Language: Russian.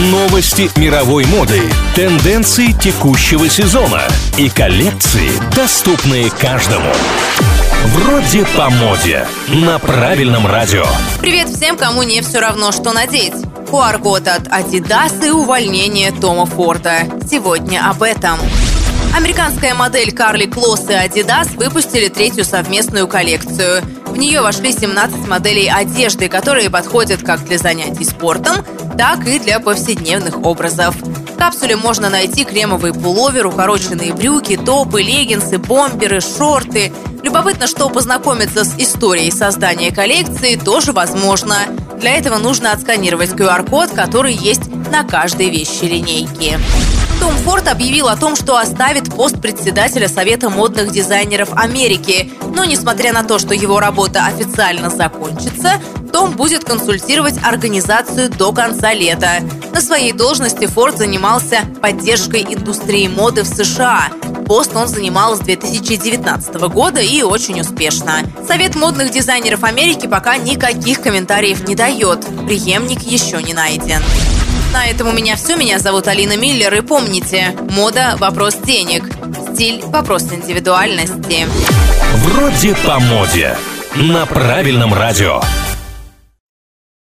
Новости мировой моды, тенденции текущего сезона и коллекции, доступные каждому. Вроде по моде. На правильном радио. Привет всем, кому не все равно, что надеть. QR-код от Adidas и увольнение Тома Форда. Сегодня об этом. Американская модель Карли Клосс и Adidas выпустили третью совместную коллекцию. В нее вошли 17 моделей одежды, которые подходят как для занятий спортом, так и для повседневных образов. В капсуле можно найти кремовый пуловер, укороченные брюки, топы, леггинсы, бомберы, шорты. Любопытно, что познакомиться с историей создания коллекции тоже возможно. Для этого нужно отсканировать QR-код, который есть на каждой вещи линейки. Том Форд объявил о том, что оставит пост председателя Совета модных дизайнеров Америки. Но несмотря на то, что его работа официально закончится, том будет консультировать организацию до конца лета. На своей должности Форд занимался поддержкой индустрии моды в США. Пост он занимал с 2019 года и очень успешно. Совет модных дизайнеров Америки пока никаких комментариев не дает. Преемник еще не найден. На этом у меня все. Меня зовут Алина Миллер. И помните, мода – вопрос денег. Стиль – вопрос индивидуальности. Вроде по моде. На правильном радио.